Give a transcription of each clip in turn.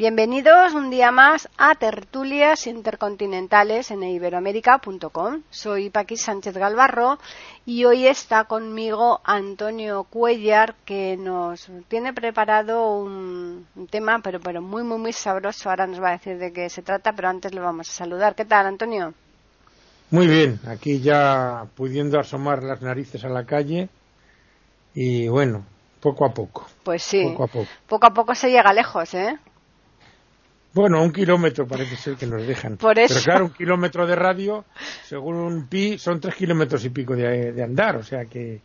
Bienvenidos un día más a Tertulias Intercontinentales en iberoamérica.com. Soy Paqui Sánchez Galvarro y hoy está conmigo Antonio Cuellar que nos tiene preparado un, tema pero, pero muy muy muy sabroso. Ahora nos va a decir de qué se trata, pero antes le vamos a saludar. ¿Qué tal, Antonio? Muy bien, aquí ya pudiendo asomar las narices a la calle y bueno, poco a poco. Pues sí, poco a poco, poco, a poco se llega lejos, ¿eh? Bueno, un kilómetro parece ser que nos dejan. Por eso. Pero claro, un kilómetro de radio, según un pi, son tres kilómetros y pico de, andar. O sea que,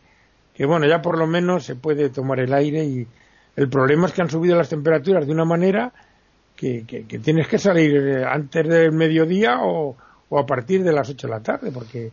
que, bueno, ya por lo menos se puede tomar el aire y el problema es que han subido las temperaturas de una manera que, que, que tienes que salir antes del mediodía o, o a partir de las ocho de la tarde, porque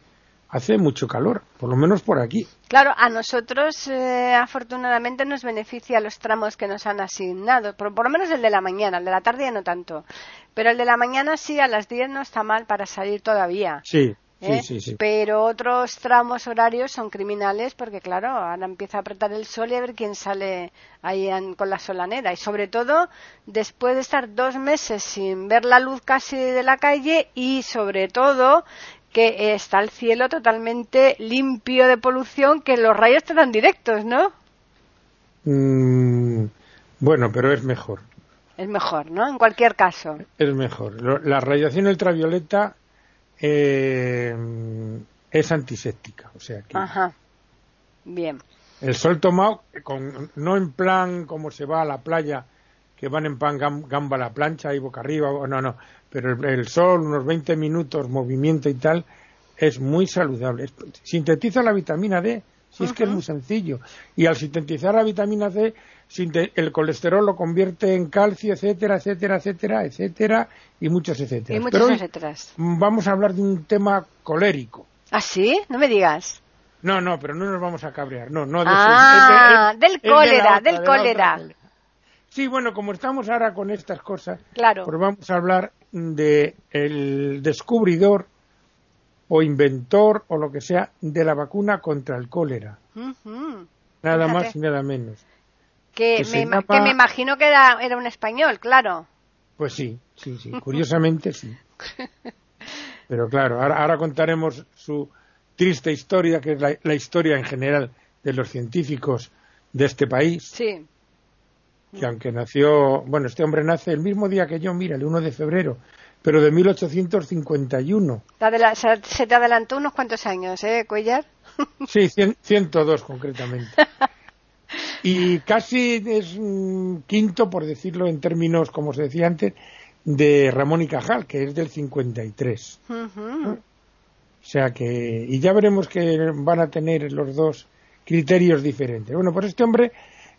hace mucho calor, por lo menos por aquí. Claro, a nosotros eh, afortunadamente nos beneficia los tramos que nos han asignado, por, lo menos el de la mañana, el de la tarde ya no tanto, pero el de la mañana sí, a las 10 no está mal para salir todavía. Sí. ¿eh? Sí, sí, sí. Pero otros tramos horarios son criminales porque, claro, ahora empieza a apretar el sol y a ver quién sale ahí con la solanera. Y sobre todo, después de estar dos meses sin ver la luz casi de la calle y, sobre todo, que está el cielo totalmente limpio de polución, que los rayos te dan directos, ¿no? Mm, bueno, pero es mejor. Es mejor, ¿no? En cualquier caso. Es mejor. La radiación ultravioleta eh, es antiséptica, o sea que. Ajá. Bien. El sol tomado, con, no en plan como se va a la playa, que van en pan gamba a la plancha y boca arriba, no, no, pero el, sol, unos 20 minutos, movimiento y tal, es muy saludable. Sintetiza la vitamina D, si es que es muy sencillo. Y al sintetizar la vitamina D, el colesterol lo convierte en calcio, etcétera, etcétera, etcétera, etcétera, y muchos etcétera. Y muchos etcéteras. Vamos a hablar de un tema colérico. ¿Ah, sí? No me digas. No, no, pero no nos vamos a cabrear. No, no. ah, del cólera, del cólera. Sí, bueno, como estamos ahora con estas cosas, claro. pues vamos a hablar de el descubridor o inventor o lo que sea de la vacuna contra el cólera. Nada más y nada menos. Que, me, que me, imagino que era, era, un español, claro. Pues sí, sí, sí, curiosamente sí. Pero claro, ahora, ahora, contaremos su triste historia, que es la, la, historia en general de los científicos de este país. Sí que aunque nació, bueno, este hombre nace el mismo día que yo, mira, el 1 de febrero, pero de 1851. Se te adelantó unos cuantos años, ¿eh, Cuellar? Sí, 102 concretamente. Y casi es quinto, por decirlo en términos, como se decía antes, de Ramón y Cajal, que es del 53. O sea que, y ya veremos que van a tener los dos criterios diferentes. Bueno, pues este hombre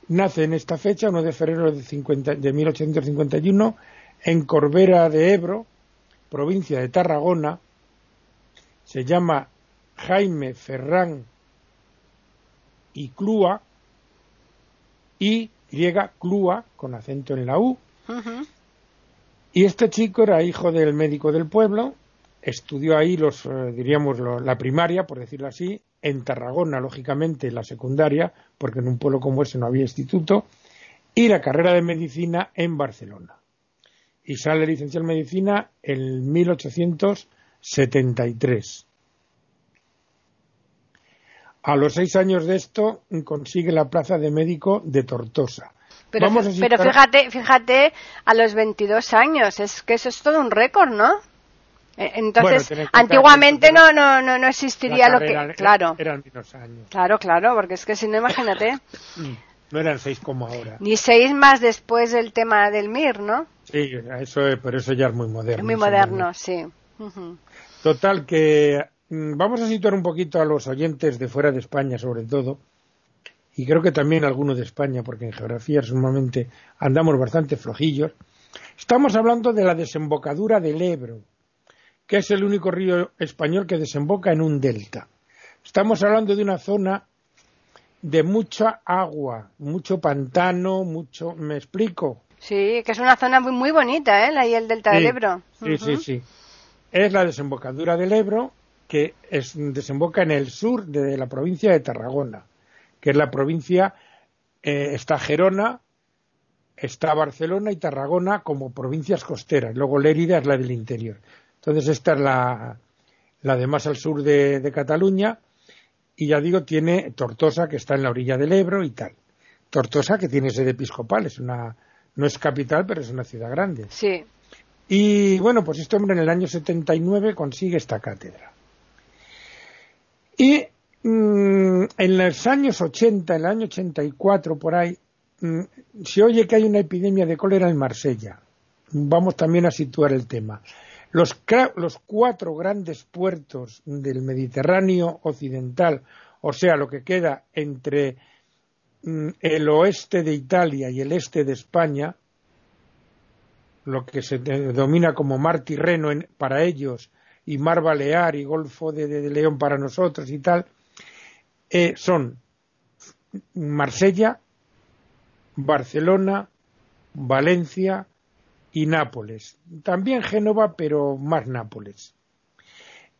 nace en esta fecha, 1 de febrero de, 50, de 1851, en Corbera de Ebro, provincia de Tarragona. Se llama Jaime Ferrán y Clua, y griega Clua, con acento en la U. Y este chico era hijo del médico del pueblo, estudió ahí los, eh, diríamos, la primaria, por decirlo así, en Tarragona, lógicamente, la secundaria, porque en un pueblo como ese no había instituto, y la carrera de medicina en Barcelona. Y sale licenciado en medicina en 1873. A los seis años de esto consigue la plaza de médico de Tortosa. Pero, pero fíjate, fíjate, a los 22 años, es que eso es todo un récord, ¿no? Eh, entonces, antiguamente no, no, no, no existiría lo que. Claro. Eran menos años. Claro, claro, porque es que si no, imagínate. no eran seis como ahora. Ni seis más después del tema del MIR, ¿no? Sí, eso, pero eso ya es muy moderno. Es muy moderno, sí. Total, que mm, vamos a situar un poquito a los oyentes de fuera de España, sobre todo, y creo que también algunos de España, porque en geografía sumamente andamos bastante flojillos. Estamos hablando de la desembocadura del Ebro que es el único río español que desemboca en un delta. Estamos hablando de una zona de mucha agua, mucho pantano, mucho, ¿me explico? Sí, que es una zona muy, muy bonita, ¿eh? Ahí el delta del Ebro. Sí, sí, sí. Es la desembocadura del Ebro que es, desemboca en el sur de la provincia de Tarragona, que es la provincia, eh, está Gerona, está Barcelona y Tarragona como provincias costeras. Luego Lérida es la del interior. Entonces esta es la, la de más al sur de, Cataluña y ya digo, tiene Tortosa que está en la orilla del Ebro y tal. Tortosa que tiene sede episcopal, es una, no es capital, pero es una ciudad grande. Sí. Y bueno, pues este hombre en el año 79 consigue esta cátedra. Y mm, en los años 80, el año 84 por ahí, mm, se oye que hay una epidemia de cólera en Marsella. Vamos también a situar el tema. Los, cuatro grandes puertos del Mediterráneo occidental, o sea, lo que queda entre mm, el oeste de Italia y el este de España, lo que se denomina como mar Tirreno para ellos y mar Balear y Golfo de, León para nosotros y tal, eh, son Marsella, Barcelona, Valencia, y Nápoles. También Génova, pero más Nápoles.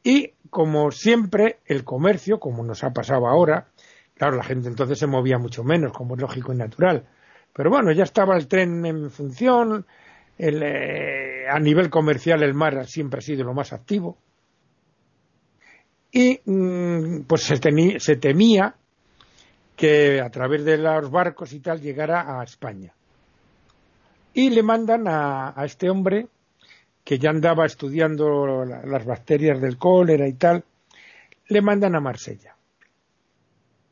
Y como siempre, el comercio, como nos ha pasado ahora, claro, la gente entonces se movía mucho menos, como es lógico y natural. Pero bueno, ya estaba el tren en función, eh, a nivel comercial el mar siempre ha sido lo más activo. Y mm, pues se, se temía que a través de los barcos y tal llegara a España. Y le mandan a, este hombre, que ya andaba estudiando las bacterias del cólera y tal, le mandan a Marsella.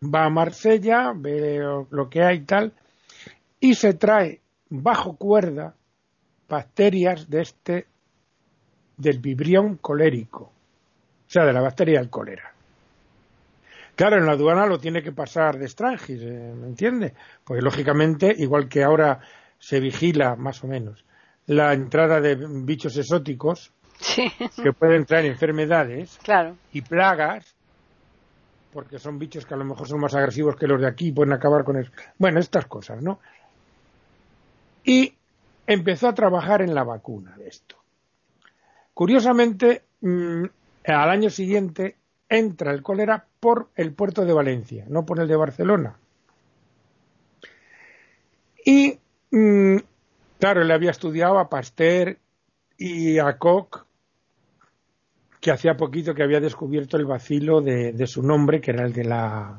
Va a Marsella, ve lo que hay y tal, y se trae bajo cuerda bacterias de este, del vibrión colérico, o sea, de la bacteria del cólera. Claro, en la aduana lo tiene que pasar de Strangis, eh, ¿me entiende? Porque lógicamente, igual que ahora se vigila más o menos la entrada de bichos exóticos que pueden traer enfermedades y plagas porque son bichos que a lo mejor son más agresivos que los de aquí y pueden acabar con eso. Bueno, estas cosas, ¿no? Y empezó a trabajar en la vacuna de esto. Curiosamente, mm, al año siguiente entra el cólera por el puerto de Valencia, no por el de Barcelona. Y Mm, claro, él había estudiado a Pasteur y a Koch, que hacía poquito que había descubierto el vacilo de, su nombre, que era el de la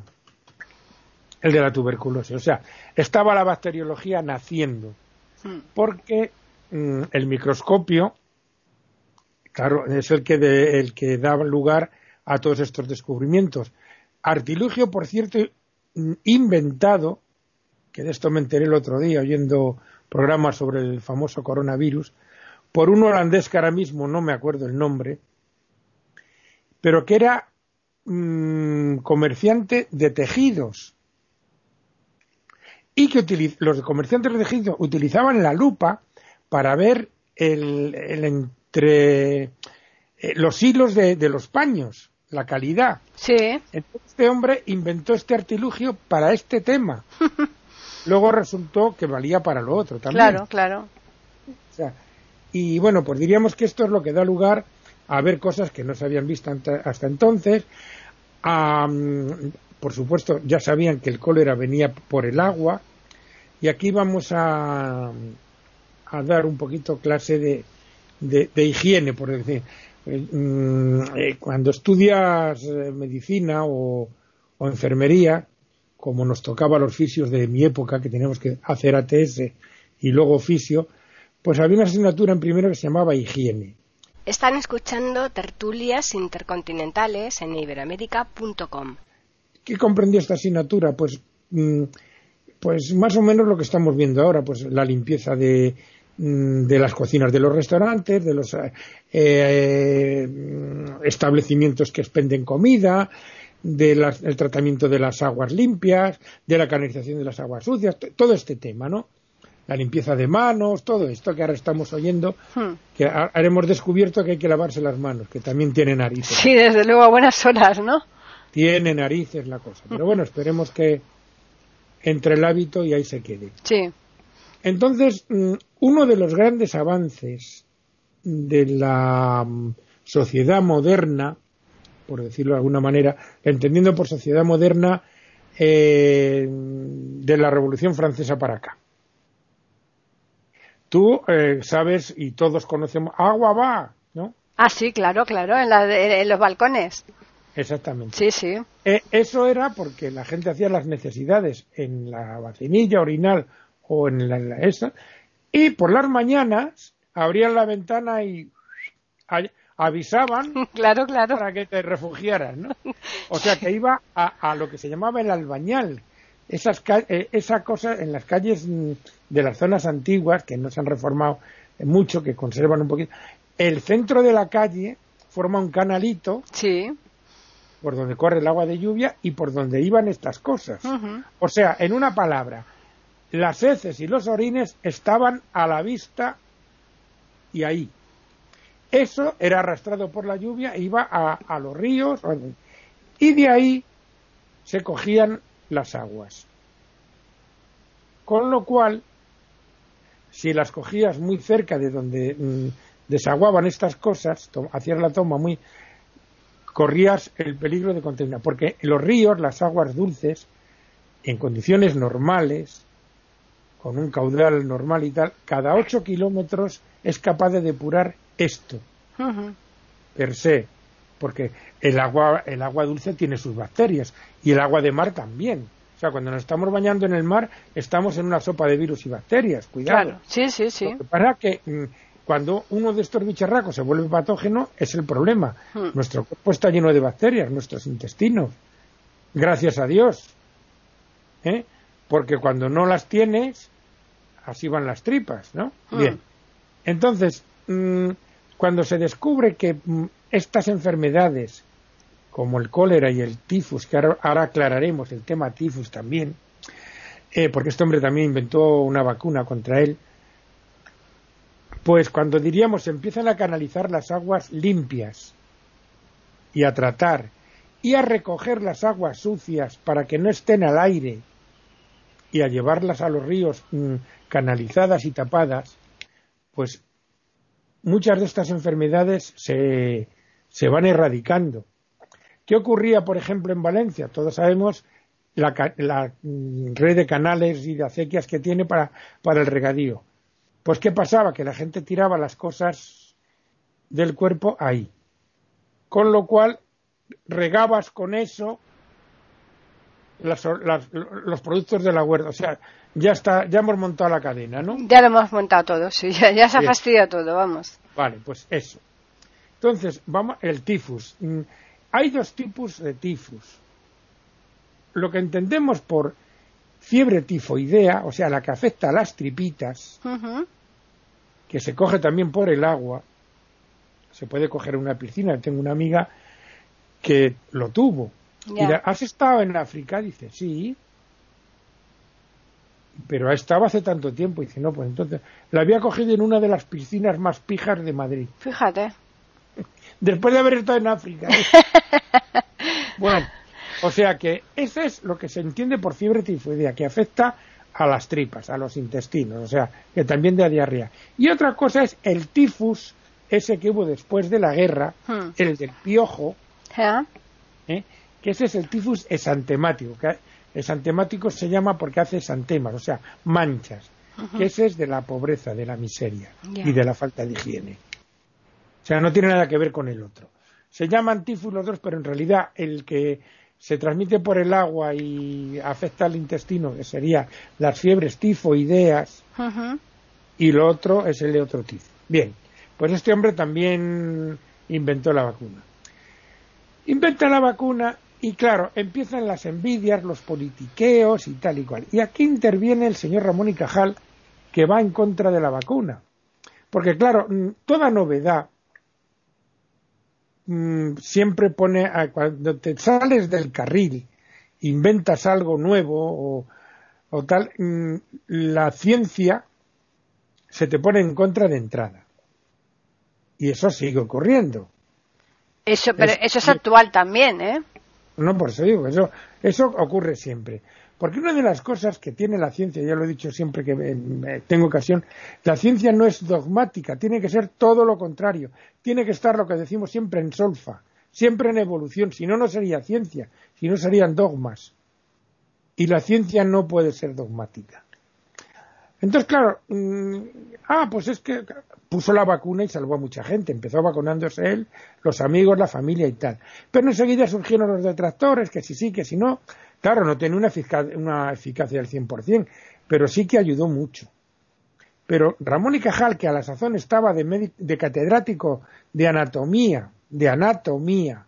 el de la tuberculosis. O sea, estaba la bacteriología naciendo, hmm. porque mm, el microscopio, claro, es el que, el que da lugar a todos estos descubrimientos. Artilugio, por cierto, inventado que de esto me enteré el otro día oyendo programas sobre el famoso coronavirus, por un holandés que ahora mismo no me acuerdo el nombre, pero que era mm, comerciante de tejidos. Y que los comerciantes de tejidos utilizaban la lupa para ver el, entre eh, los hilos de, de, los paños, la calidad. Sí. Entonces este hombre inventó este artilugio para este tema. luego resultó que valía para lo otro también. Claro, claro. y bueno, pues diríamos que esto es lo que da lugar a ver cosas que no se habían visto hasta entonces. por supuesto, ya sabían que el cólera venía por el agua. Y aquí vamos a, a dar un poquito clase de, de, higiene, por decir. Eh, mm, eh, cuando estudias eh, medicina o, o enfermería, como nos tocaba los fisios de mi época, que teníamos que hacer ATS y luego fisio, pues había una asignatura en primero que se llamaba higiene. Están escuchando tertulias intercontinentales en iberoamérica.com. ¿Qué comprendió esta asignatura? Pues, mm, pues más o menos lo que estamos viendo ahora, pues la limpieza de, mm, de las cocinas de los restaurantes, de los eh, eh, establecimientos que expenden comida, del tratamiento de las aguas limpias, de la canalización de las aguas sucias, todo este tema, ¿no? la limpieza de manos, todo esto que ahora estamos oyendo, Hmm. que ahora hemos descubierto que hay que lavarse las manos, que también tiene narices. Sí, desde luego, a buenas horas, ¿no? Tiene narices la cosa. Pero bueno, esperemos que entre el hábito y ahí se quede. Sí. Entonces, mm, uno de los grandes avances de la mm, sociedad moderna, por decirlo de alguna manera, entendiendo por sociedad moderna eh, de la Revolución Francesa para acá. Tú eh, sabes y todos conocemos, agua va, ¿no? Ah, sí, claro, claro, en, la de- en los balcones. Exactamente. Sí, sí. Eh, eso era porque la gente hacía las necesidades en la vacinilla orinal o en la, en la esa, y por las mañanas abrían la ventana y avisaban Claro, claro. para que te refugiaras, ¿no? O sea que iba a, a lo que se llamaba el albañal, esas eh, esa cosa en las calles mm, de las zonas antiguas que no se han reformado mucho, que conservan un poquito. El centro de la calle forma un canalito Sí. por donde corre el agua de lluvia y por donde iban estas cosas. O sea, en una palabra, las heces y los orines estaban a la vista y ahí. Eso era arrastrado por la lluvia iba a, a los ríos y de ahí se cogían las aguas. Con lo cual, si las cogías muy cerca de donde mm, desaguaban estas cosas, hacías la toma muy, corrías el peligro de contaminar, porque los ríos, las aguas dulces, en condiciones normales, con un caudal normal y tal, cada 8 kilómetros es capaz de depurar esto, per se, porque el agua, el agua dulce tiene sus bacterias y el agua de mar también. O sea, cuando nos estamos bañando en el mar, estamos en una sopa de virus y bacterias, cuidado. Claro. Sí, sí, sí. Que es que mm, cuando uno de estos bicharracos se vuelve patógeno es el problema. Hmm. Nuestro cuerpo está lleno de bacterias, nuestros intestinos. Gracias a Dios. ¿Eh? Porque cuando no las tienes, así van las tripas, ¿no? Hmm. Bien. Entonces, mm, cuando se descubre que mm, estas enfermedades, como el cólera y el tifus, que ahora, ahora aclararemos el tema tifus también, eh, porque este hombre también inventó una vacuna contra él, pues cuando diríamos empiezan a canalizar las aguas limpias y a tratar y a recoger las aguas sucias para que no estén al aire y a llevarlas a los ríos mm, canalizadas y tapadas, pues muchas de estas enfermedades se, se van erradicando. ¿Qué ocurría, por ejemplo, en Valencia? Todos sabemos la, la, mm, red de canales y de acequias que tiene para, para el regadío. Pues ¿qué pasaba? Que la gente tiraba las cosas del cuerpo ahí. Con lo cual regabas con eso las- las- los productos de la huerta. O sea, ya está, ya hemos montado la cadena, ¿no? Ya lo hemos montado todo, sí. Ya, ya se ha fastidiado todo, vamos. Vale, pues eso. Entonces, vamos, el tifus. Mm, Hay dos tipos de tifus. Lo que entendemos por fiebre tifoidea, o sea, la que afecta a las tripitas, que se coge también por el agua, se puede coger en una piscina. Tengo una amiga que lo tuvo. ¿Has estado en África? Dice, sí. Pero ha estado hace tanto tiempo. Dice, no, pues entonces, la había cogido en una de las piscinas más pijas de Madrid. Fíjate. Después de haber estado en África. bueno, o sea que eso es lo que se entiende por fiebre tifoidea, que afecta a las tripas, a los intestinos, o sea, que también da diarrea. Y otra cosa es el tifus, ese que hubo después de la guerra, Hmm. el del piojo. ¿eh? Que ese es el tifus esantemático. Que esantemático se llama porque hace esantemas, o sea, manchas. Que ese es de la pobreza, de la miseria y de la falta de higiene. O sea, no tiene nada que ver con el otro. Se llaman tifus los dos, pero en realidad el que se transmite por el agua y afecta al intestino, que sería las fiebres tifoideas, y lo otro es el de otro tifo. Bien, pues este hombre también inventó la vacuna. Inventa la vacuna y claro, empiezan las envidias, los politiqueos y tal y cual. Y aquí interviene el señor Ramón y Cajal, que va en contra de la vacuna. Porque claro, mm, toda novedad mm, siempre pone, a- cuando te sales del carril, inventas algo nuevo o, o tal, mm, la ciencia se te pone en contra de entrada. Y eso sigue ocurriendo. Eso, pero eso es actual también, ¿eh? No, por eso digo, eso, eso ocurre siempre. Porque una de las cosas que tiene la ciencia, ya lo he dicho siempre que tengo ocasión, la ciencia no es dogmática, tiene que ser todo lo contrario. Tiene que estar lo que decimos siempre en solfa, siempre en evolución, si no, no sería ciencia, si no serían dogmas. Y la ciencia no puede ser dogmática. Entonces, claro, mm, ah, pues es que puso la vacuna y salvó a mucha gente. Empezó vacunándose él, los amigos, la familia y tal. Pero enseguida surgieron los detractores, que si sí, que si no. Claro, no tiene una, una eficacia del 100%, pero sí que ayudó mucho. Pero Ramón y Cajal, que a la sazón estaba de, de catedrático de anatomía, de anatomía,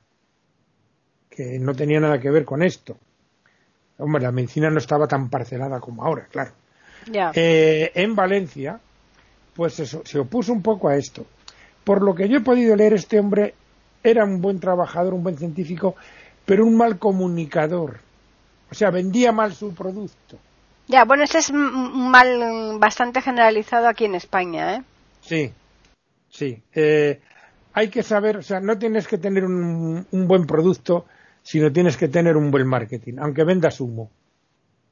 que no tenía nada que ver con esto. Hombre, la medicina no estaba tan parcelada como ahora, claro. Eh, en Valencia, pues se opuso un poco a esto. Por lo que yo he podido leer, este hombre era un buen trabajador, un buen científico, pero un mal comunicador. O sea, vendía mal su producto. Ya, bueno, ese es un mal bastante generalizado aquí en España, ¿eh? Sí, sí. Eh, hay que saber, o sea, no tienes que tener un, buen producto, sino tienes que tener un buen marketing, aunque vendas humo,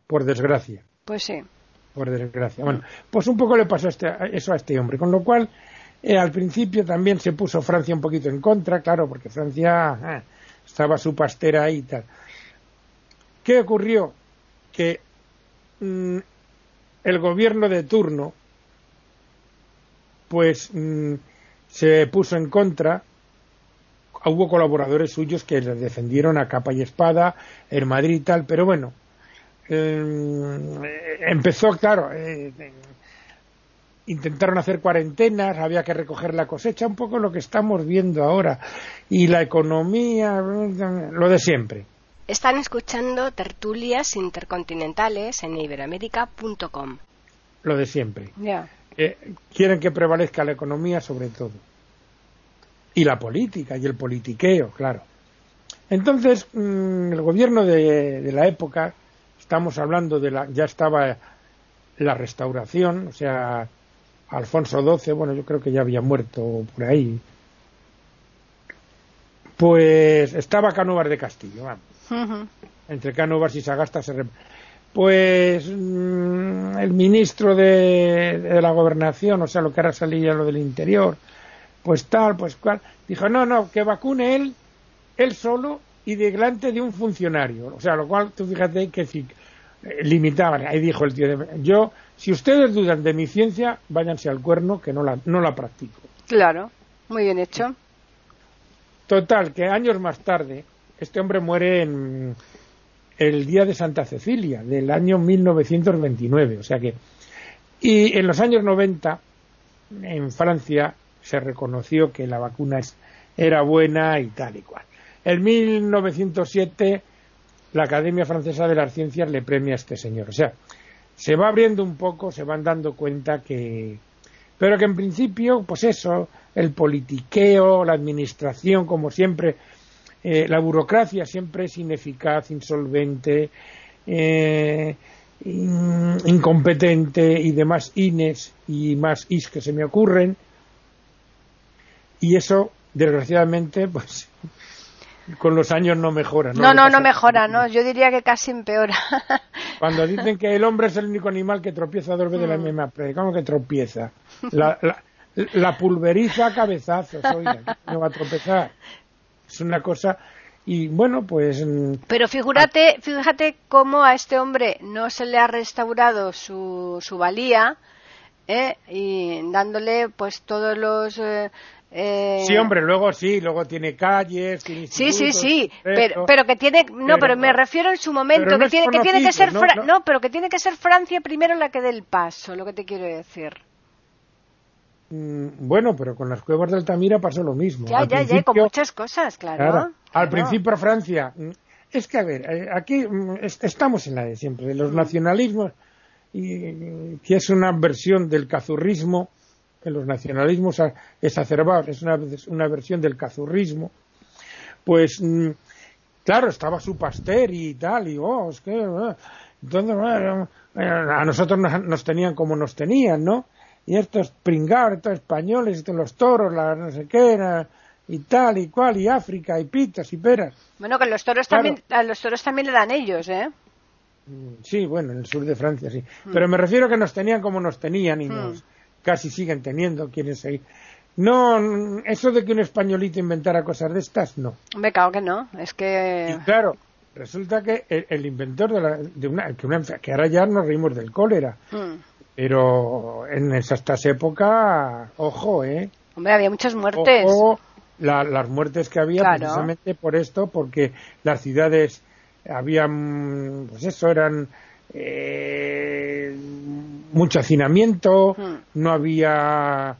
por desgracia. Pues sí. Por desgracia. Bueno, pues un poco le pasó este, eso a este hombre, con lo cual eh, al principio también se puso Francia un poquito en contra, claro, porque Francia eh, estaba su pastera ahí y tal. ¿Qué ocurrió? Que mm, el gobierno de turno, pues mm, se puso en contra. Hubo colaboradores suyos que le defendieron a capa y espada en Madrid y tal, pero bueno, em, empezó, claro, eh, intentaron hacer cuarentenas, había que recoger la cosecha, un poco lo que estamos viendo ahora. Y la economía, lo de siempre. Están escuchando tertulias intercontinentales en iberamérica.com. Lo de siempre. Eh, quieren que prevalezca la economía sobre todo. Y la política y el politiqueo, claro. Entonces, mm, el gobierno de, la época, estamos hablando de la, ya estaba la restauración, o sea, Alfonso XII, bueno, yo creo que ya había muerto por ahí. Pues estaba Cánovas de Castillo, vamos. Entre Cánovas y Sagasta se, pues mm, el ministro de, la gobernación, o sea, lo que ahora salía lo del interior, pues tal, pues cual, dijo, no, no, que vacune él, él solo y delante de un funcionario. O sea, lo cual, tú fíjate que limitaban. Ahí dijo el tío, yo, si ustedes dudan de mi ciencia, váyanse al cuerno, que no la, no la practico. Claro, muy bien hecho. Total, que años más tarde, este hombre muere en el día de Santa Cecilia del año 1929. O sea que, y en los años 90, en Francia, se reconoció que la vacuna era buena y tal y cual. En 1907, la Academia Francesa de las Ciencias le premia a este señor. O sea, se va abriendo un poco, se van dando cuenta que. Pero que en principio, pues eso, el politiqueo, la administración, como siempre, eh, la burocracia siempre es ineficaz, insolvente, eh, incompetente y demás ines y más is que se me ocurren. Y eso, desgraciadamente, pues con los años no mejora. No, no, no, mejora, no. Yo diría que casi empeora. Cuando dicen que el hombre es el único animal que tropieza dos veces la mm. misma presa, ¿cómo que tropieza? La, la, pulveriza a cabezazos, oiga, no va a tropezar es una cosa y bueno pues mm, pero figúrate fíjate cómo a este hombre no se le ha restaurado su, su valía ¿eh? y dándole pues todos los eh, eh, Sí, hombre, luego sí, luego tiene calles, sí, sí, sí, pero, pero que tiene, no, pero, me refiero en su momento, que, tiene, que tiene que ser, no, pero que tiene que ser Francia primero la que dé el paso, lo que te quiero decir. Mm, bueno, pero con las cuevas de Altamira pasó lo mismo. Ya, ya, ya, con muchas cosas, claro. Al principio Francia. Mm, es que, a ver, eh, aquí mm, estamos en la de siempre, de los nacionalismos, y, que es una versión del cazurrismo, que los nacionalismos exacerbados, es una, una versión del cazurrismo, pues, claro, estaba su pastel y tal, y oh, es que. Eh, entonces, a nosotros nos tenían como nos tenían, ¿no? y estos pringados, estos españoles, estos los toros, la no sé qué, y tal y cual, y África, y pitas y peras. Bueno, que los toros también, a los toros también le dan ellos, ¿eh? Mm, sí, bueno, en el sur de Francia sí. Mm. Pero me refiero que nos tenían como nos tenían y mm. nos casi siguen teniendo quienes seguir. No, eso de que un españolito inventara cosas de estas, no. Me cago que no, es que... claro, resulta que el, inventor de, la, de una, que, una, que ahora ya nos reímos del cólera, pero en estas épocas, ojo, ¿eh? Hombre, había muchas muertes. Ojo, las muertes que había precisamente por esto, porque las ciudades habían, pues eso, eran eh, mucho hacinamiento, hmm. no había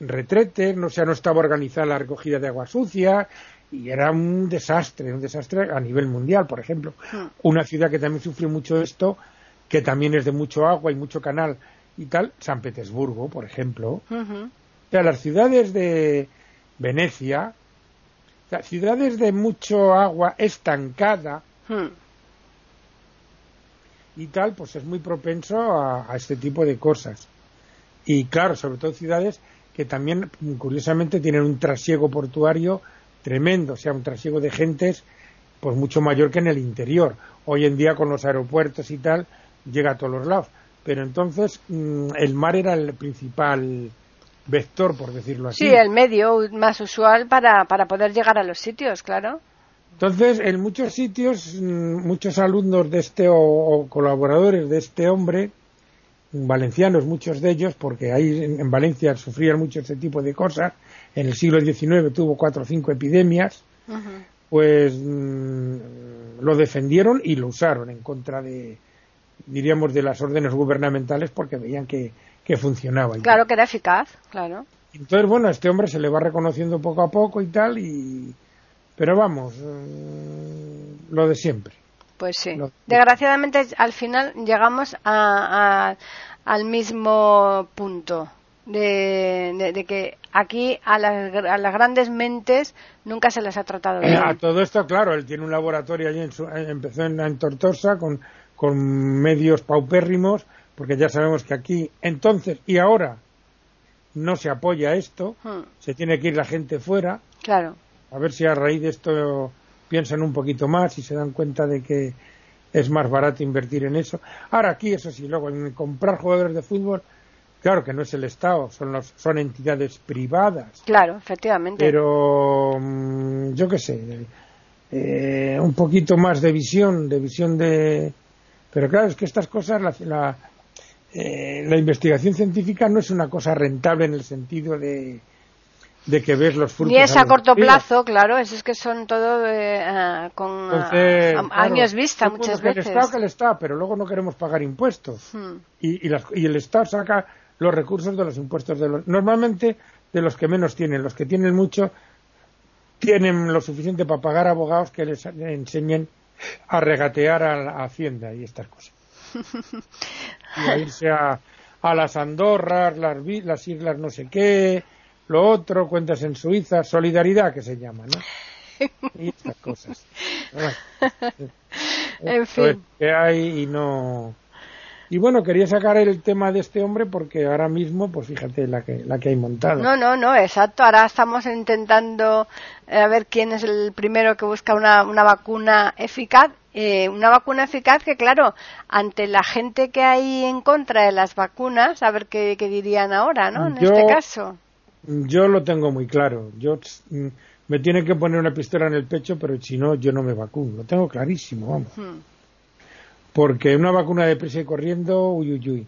retretes, no, sea, no estaba organizada la recogida de agua sucia y era un desastre, un desastre a nivel mundial, por ejemplo. Hmm. Una ciudad que también sufrió mucho esto, que también es de mucho agua y mucho canal y tal, San Petersburgo, por ejemplo. O sea, las ciudades de Venecia, o ciudades de mucho agua estancada, Hmm. Y tal, pues es muy propenso a, este tipo de cosas. Y claro, sobre todo ciudades que también, curiosamente, tienen un trasiego portuario tremendo, o sea, un trasiego de gentes pues mucho mayor que en el interior. Hoy en día con los aeropuertos y tal, llega a todos los lados. Pero entonces mm, el mar era el principal vector, por decirlo así. Sí, el medio más usual para, para poder llegar a los sitios, claro. Entonces, en muchos sitios, mm, muchos alumnos de este o, colaboradores de este hombre, valencianos muchos de ellos, porque ahí en, Valencia sufrían mucho este tipo de cosas, en el siglo XIX tuvo cuatro o cinco epidemias, pues mm, lo defendieron y lo usaron en contra de, diríamos, de las órdenes gubernamentales porque veían que, que funcionaba. Claro que era eficaz, claro. Entonces, bueno, a este hombre se le va reconociendo poco a poco y tal, y, pero vamos, mm, lo de siempre. Pues sí. Desgraciadamente al final llegamos a, al mismo punto. De, que aquí a las, a las, grandes mentes nunca se les ha tratado bien. A todo esto, claro, él tiene un laboratorio allí, en su, empezó en, en Tortosa con, con medios paupérrimos, porque ya sabemos que aquí, entonces y ahora, no se apoya esto, hmm. se tiene que ir la gente fuera. Claro a ver si a raíz de esto piensan un poquito más y se dan cuenta de que es más barato invertir en eso. Ahora aquí, eso sí, luego en comprar jugadores de fútbol, claro que no es el Estado, son, los, son entidades privadas. Claro, efectivamente. Pero mm, yo qué sé, eh, un poquito más de visión, de visión de... Pero claro, es que estas cosas, la, la, eh, la investigación científica no es una cosa rentable en el sentido de de que ves los frutos. Ni es a, corto plazo, claro, es, que son todo eh, con años vista muchas veces. El Estado que el Estado, pero luego no queremos pagar impuestos. Hmm. Y, y, el Estado saca los recursos de los impuestos de los. Normalmente de los que menos tienen. Los que tienen mucho tienen lo suficiente para pagar abogados que les enseñen a regatear a la Hacienda y estas cosas. y a irse a, a las Andorras, las, las islas no sé qué lo otro, cuentas en Suiza, solidaridad que se llama, ¿no? Y estas cosas. en fin. Que hay y no. Y bueno, quería sacar el tema de este hombre porque ahora mismo, pues fíjate la que, la que hay montado. No, no, no, exacto. Ahora estamos intentando eh, a ver quién es el primero que busca una, una vacuna eficaz. Eh, una vacuna eficaz que, claro, ante la gente que hay en contra de las vacunas, a ver qué, dirían ahora, ¿no? En este caso. Yo lo tengo muy claro. Yo mm, me tiene que poner una pistola en el pecho, pero si no, yo no me vacuno. Lo tengo clarísimo, vamos. Porque una vacuna de prisa y corriendo, uy, uy, uy.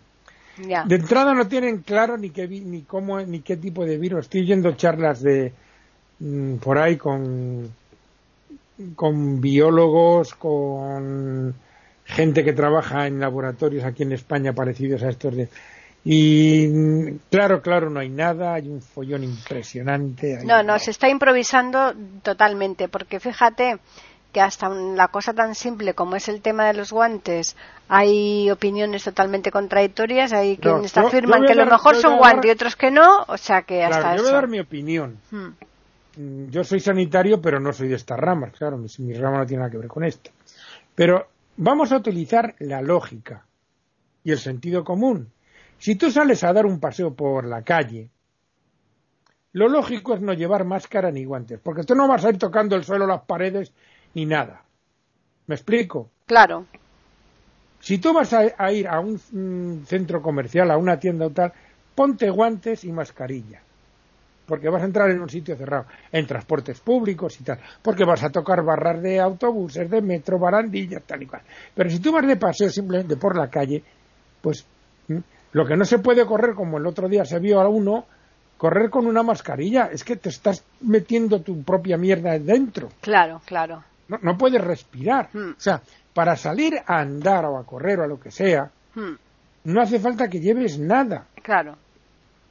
De entrada no tienen claro ni qué, ni cómo, ni qué tipo de virus. Estoy yendo charlas de mm, por ahí con, con biólogos, con gente que trabaja en laboratorios aquí en España parecidos a estos de y claro, claro, no hay nada, hay un follón impresionante. No, no, se está improvisando totalmente, porque fíjate que hasta la cosa tan simple como es el tema de los guantes, hay opiniones totalmente contradictorias, hay quienes afirman que lo mejor son guantes y otros que no, o sea que hasta Yo voy a dar mi opinión. Hmm. Mm, yo soy sanitario, pero no soy de estas ramas, claro, mi, mi rama no tiene nada que ver con esto. Pero vamos a utilizar la lógica y el sentido común Si tú sales a dar un paseo por la calle, lo lógico es no llevar máscara ni guantes, porque tú no vas a ir tocando el suelo, las paredes, ni nada. ¿Me explico? Claro. Si tú vas a, ir a un, un centro comercial, a una tienda o tal, ponte guantes y mascarilla porque vas a entrar en un sitio cerrado, en transportes públicos y tal, porque vas a tocar barras de autobuses, de metro, barandillas, tal y cual. Pero si tú vas de paseo simplemente por la calle, pues lo que no se puede correr, como el otro día se vio a uno, correr con una mascarilla, es que te estás metiendo tu propia mierda dentro. Claro, claro. No, puedes respirar. Hmm. O sea, para salir a andar o a correr o a lo que sea, hmm. no hace falta que lleves nada. Claro.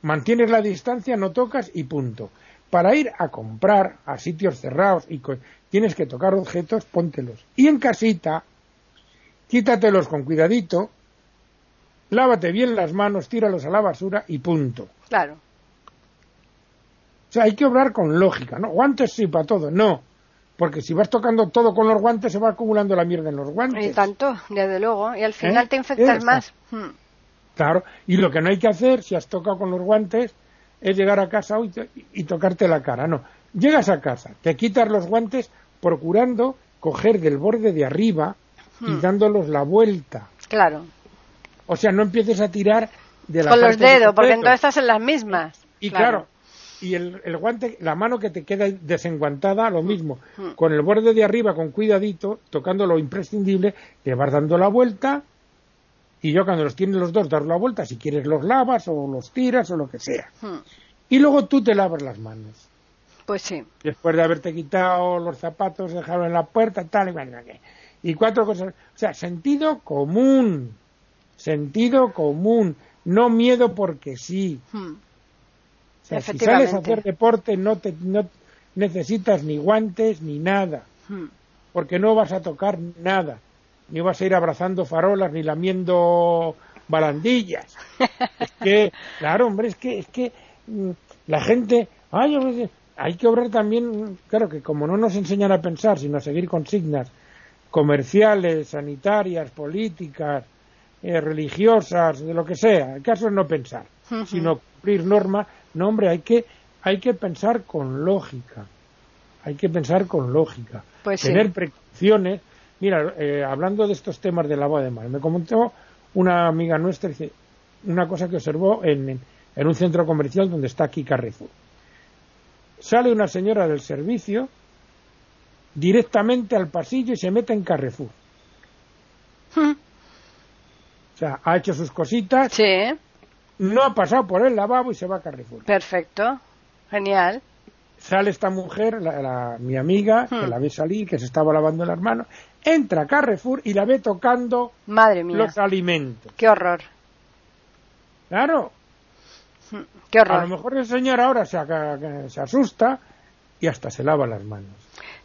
Mantienes la distancia, no tocas y punto. Para ir a comprar a sitios cerrados y tienes que tocar objetos, póntelos. Y en casita, quítatelos con cuidadito, lávate bien las manos, tíralos a la basura y punto. Claro. O sea, hay que obrar con lógica, ¿no? Guantes sí para todo, no. Porque si vas tocando todo con los guantes, se va acumulando la mierda en los guantes. Y tanto, desde luego. Y al final ¿Eh? te infectas más. Hmm. Claro, y lo que no hay que hacer, si has tocado con los guantes, es llegar a casa y, tocarte la cara. No, llegas a casa, te quitas los guantes procurando coger del borde de arriba y hmm. dándolos la vuelta. Claro. O sea, no empieces a tirar de la Con los dedos, porque entonces estás en las mismas. Y claro, y el, el, guante, la mano que te queda desenguantada, lo mismo. Hmm. Con el borde de arriba, con cuidadito, tocando lo imprescindible, te vas dando la vuelta y yo cuando los tienes los dos dar la vuelta, si quieres los lavas o los tiras o lo que sea. Hmm. Y luego tú te lavas las manos. Pues sí. Después de haberte quitado los zapatos, dejarlo en la puerta, tal y cual. Y cuatro cosas. O sea, sentido común. Sentido común. No miedo porque sí. Hmm. O sea, si sales a hacer deporte no, te, no necesitas ni guantes ni nada. Hmm. Porque no vas a tocar nada ni vas a ir abrazando farolas ni lamiendo balandillas. es que, claro, hombre, es que, es que mm, la gente, ay, hay que obrar también, claro que como no nos enseñan a pensar, sino a seguir consignas comerciales, sanitarias, políticas, eh, religiosas, de lo que sea, el caso es no pensar, sino cumplir normas, no, hombre, hay que, hay que pensar con lógica, hay que pensar con lógica, pues tener precauciones, Mira, eh, hablando de estos temas del agua de mar, me comentó una amiga nuestra dice, una cosa que observó en, en un centro comercial donde está aquí Carrefour. Sale una señora del servicio directamente al pasillo y se mete en Carrefour. Sea, ha hecho sus cositas. Sí. No ha pasado por el lavabo y se va a Carrefour. Perfecto. Genial sale esta mujer, mi amiga, que hmm. la ve salir, que se estaba lavando las manos, entra a Carrefour y la ve tocando Madre mía. los alimentos. Qué horror. Claro. Qué horror. A lo mejor el señor ahora se, se asusta y hasta se lava las manos.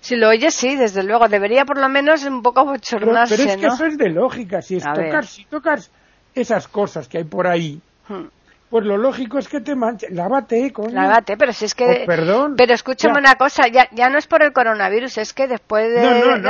Si lo oye, sí, desde luego. Debería por lo menos un poco bochornarse, pero, pero es que eso es de lógica. Si, es tocar, si tocas esas cosas que hay por ahí, hmm. Pues lo lógico es que te manches. Lávate, coño. Lávate, pero si es que. Pues perdón. Pero escúchame una cosa, ya, ya no es por el coronavirus, es que después de,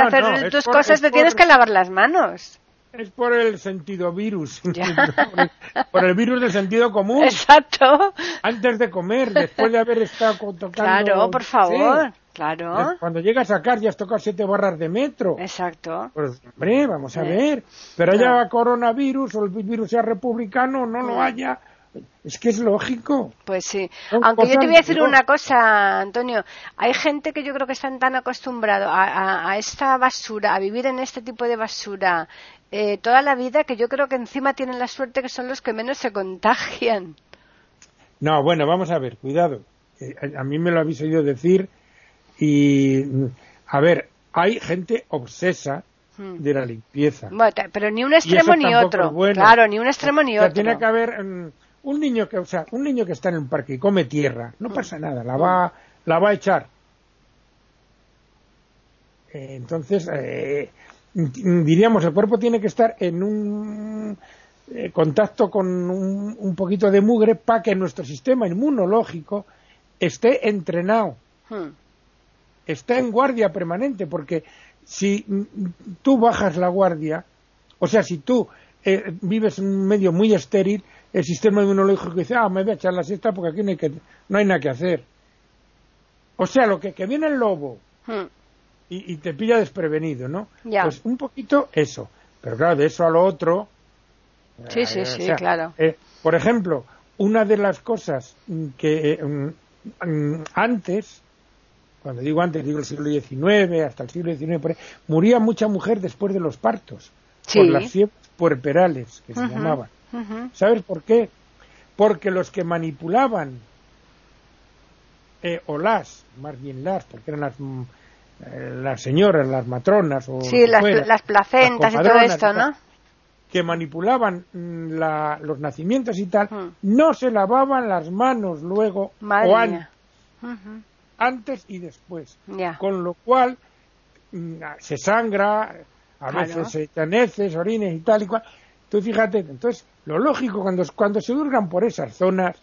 hacer tus cosas te tienes que lavar las manos. Es por el sentido virus. por el virus del sentido común. Exacto. Antes de comer, después de haber estado tocando. Claro, por favor. Claro. Cuando llegas a sacar ya has tocado siete barras de metro. Exacto. Pues, hombre, vamos a ver. Pero haya coronavirus o el virus sea republicano, no lo haya es que es lógico. Pues sí. Aunque yo te voy a decir una cosa, Antonio. Hay gente que yo creo que están tan acostumbrados a, esta basura, a vivir en este tipo de basura eh, toda la vida, que yo creo que encima tienen la suerte que son los que menos se contagian. No, bueno, vamos a ver, cuidado. Eh, a mí me lo habéis oído decir y, a ver, hay gente obsesa hmm. de la limpieza. pero ni un extremo ni otro. Claro, ni un extremo ni otro. Tiene que haber mm, un niño que, o sea, un niño que está en un parque y come tierra, no pasa nada, la va, la va a echar. Eh, entonces, eh, diríamos, el cuerpo tiene que estar en un eh, contacto con un, poquito de mugre para que nuestro sistema inmunológico esté entrenado, hmm. Esté en guardia permanente, porque si tú bajas la guardia, o sea, si tú vives en un medio muy estéril, el sistema inmunológico dice, ah, me voy a echar la siesta porque aquí no hay, que, no hay nada que hacer. O sea, lo que, que viene el lobo Hmm. y, y te pilla desprevenido, ¿no? Ya. Pues un poquito eso. Pero claro, de eso a lo otro. Sí, sí, eh, o sí, sea, claro. eh, por ejemplo, una de las cosas que eh, mm, mm, antes, cuando digo antes, digo el siglo XIX, hasta el siglo XIX, por ahí, moría mucha mujer después de los partos. Sí. Por las fiebres puerperales, que se llamaban. ¿Sabes por qué? Porque los que manipulaban, eh, o las, más bien las, porque eran las, mm, eh, las señoras, las matronas, o Sí, las, fuera, las placentas y todo esto, ¿no? que manipulaban mm, la- los nacimientos y tal, no se lavaban las manos luego, Madre o an- mía. Ujú. Antes y después. Con lo cual, mm, se sangra, a Claro. veces se echan heces, orines y tal y cual. Tú fíjate, entonces, lo lógico cuando, cuando se hurgan por esas zonas,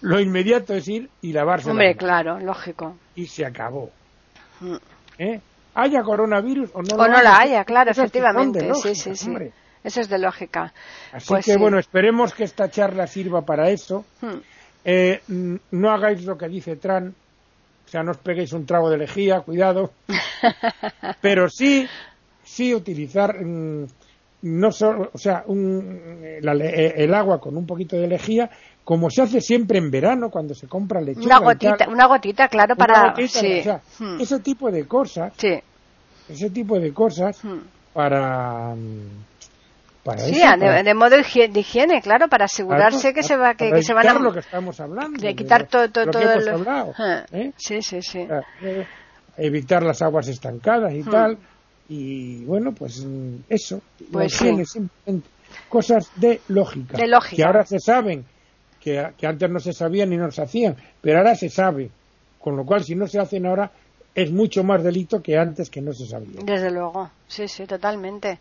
lo inmediato es ir y lavarse Hombre, claro, lógico. Y se acabó. Mm. ¿eh? Haya coronavirus o no O lo no la haya, claro, efectivamente. Sí, lógica, sí, sí. hombre. Eso es de lógica. Así Pues que sí. bueno, esperemos que esta charla sirva para eso. Hmm. Eh, mm, no hagáis lo que dice Tran, o sea, no os peguéis un trago de lejía, cuidado. Pero sí, sí utilizar, mm, no solo, o sea, un- la eh, el agua con un poquito de lejía, como se hace siempre en verano cuando se compra lechuga. Una gotita, tal. una gotita, claro, Una para. gotita, sí. o sea, Hmm. ese tipo de cosas, Sí. ese tipo de cosas Hmm. para, para Sí, eso, de, para- de modo de higiene, claro, para asegurarse que se va, que, que se van a lo que estamos hablando, de quitar todo, todo, lo que todo hemos el- hablado, Ah, ¿eh? Sí, sí, sí. Eh, evitar las aguas estancadas y Hmm. tal y bueno pues mm, eso Pues higiene, sí. simplemente cosas de lógica De lógica. que ahora se saben que, que antes no se sabían ni no se hacían pero ahora se sabe con lo cual si no se hacen ahora es mucho más delito que antes que no se sabía Desde luego, sí, sí, totalmente.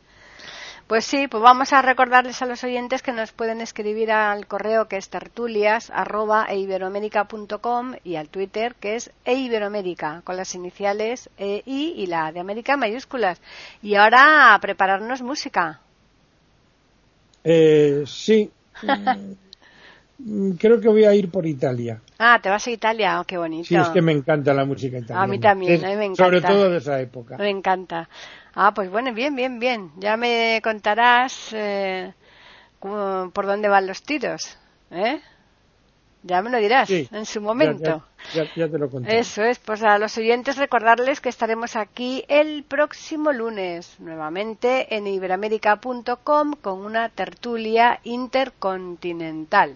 Pues sí, pues vamos a recordarles a los oyentes que nos pueden escribir al correo que es tertulias arroba y al Twitter que es eiberoamerica con las iniciales E, I y la de América mayúsculas. Y ahora a prepararnos música. eh, sí Mm, creo que voy a ir por Italia Ah, te vas a Italia, oh, qué bonito. sí es que me encanta la música italiana A mí también, Es- a mí me sobre encanta. todo de esa época Me encanta. Ah, pues bueno, bien, bien, bien. Ya me contarás eh, por dónde van los tiros, ¿eh? Ya me lo dirás Sí, en su momento. ya, ya- ya te lo conté Eso es, pues a los oyentes recordarles que estaremos aquí el próximo lunes, nuevamente en iberamérica.com con una tertulia intercontinental.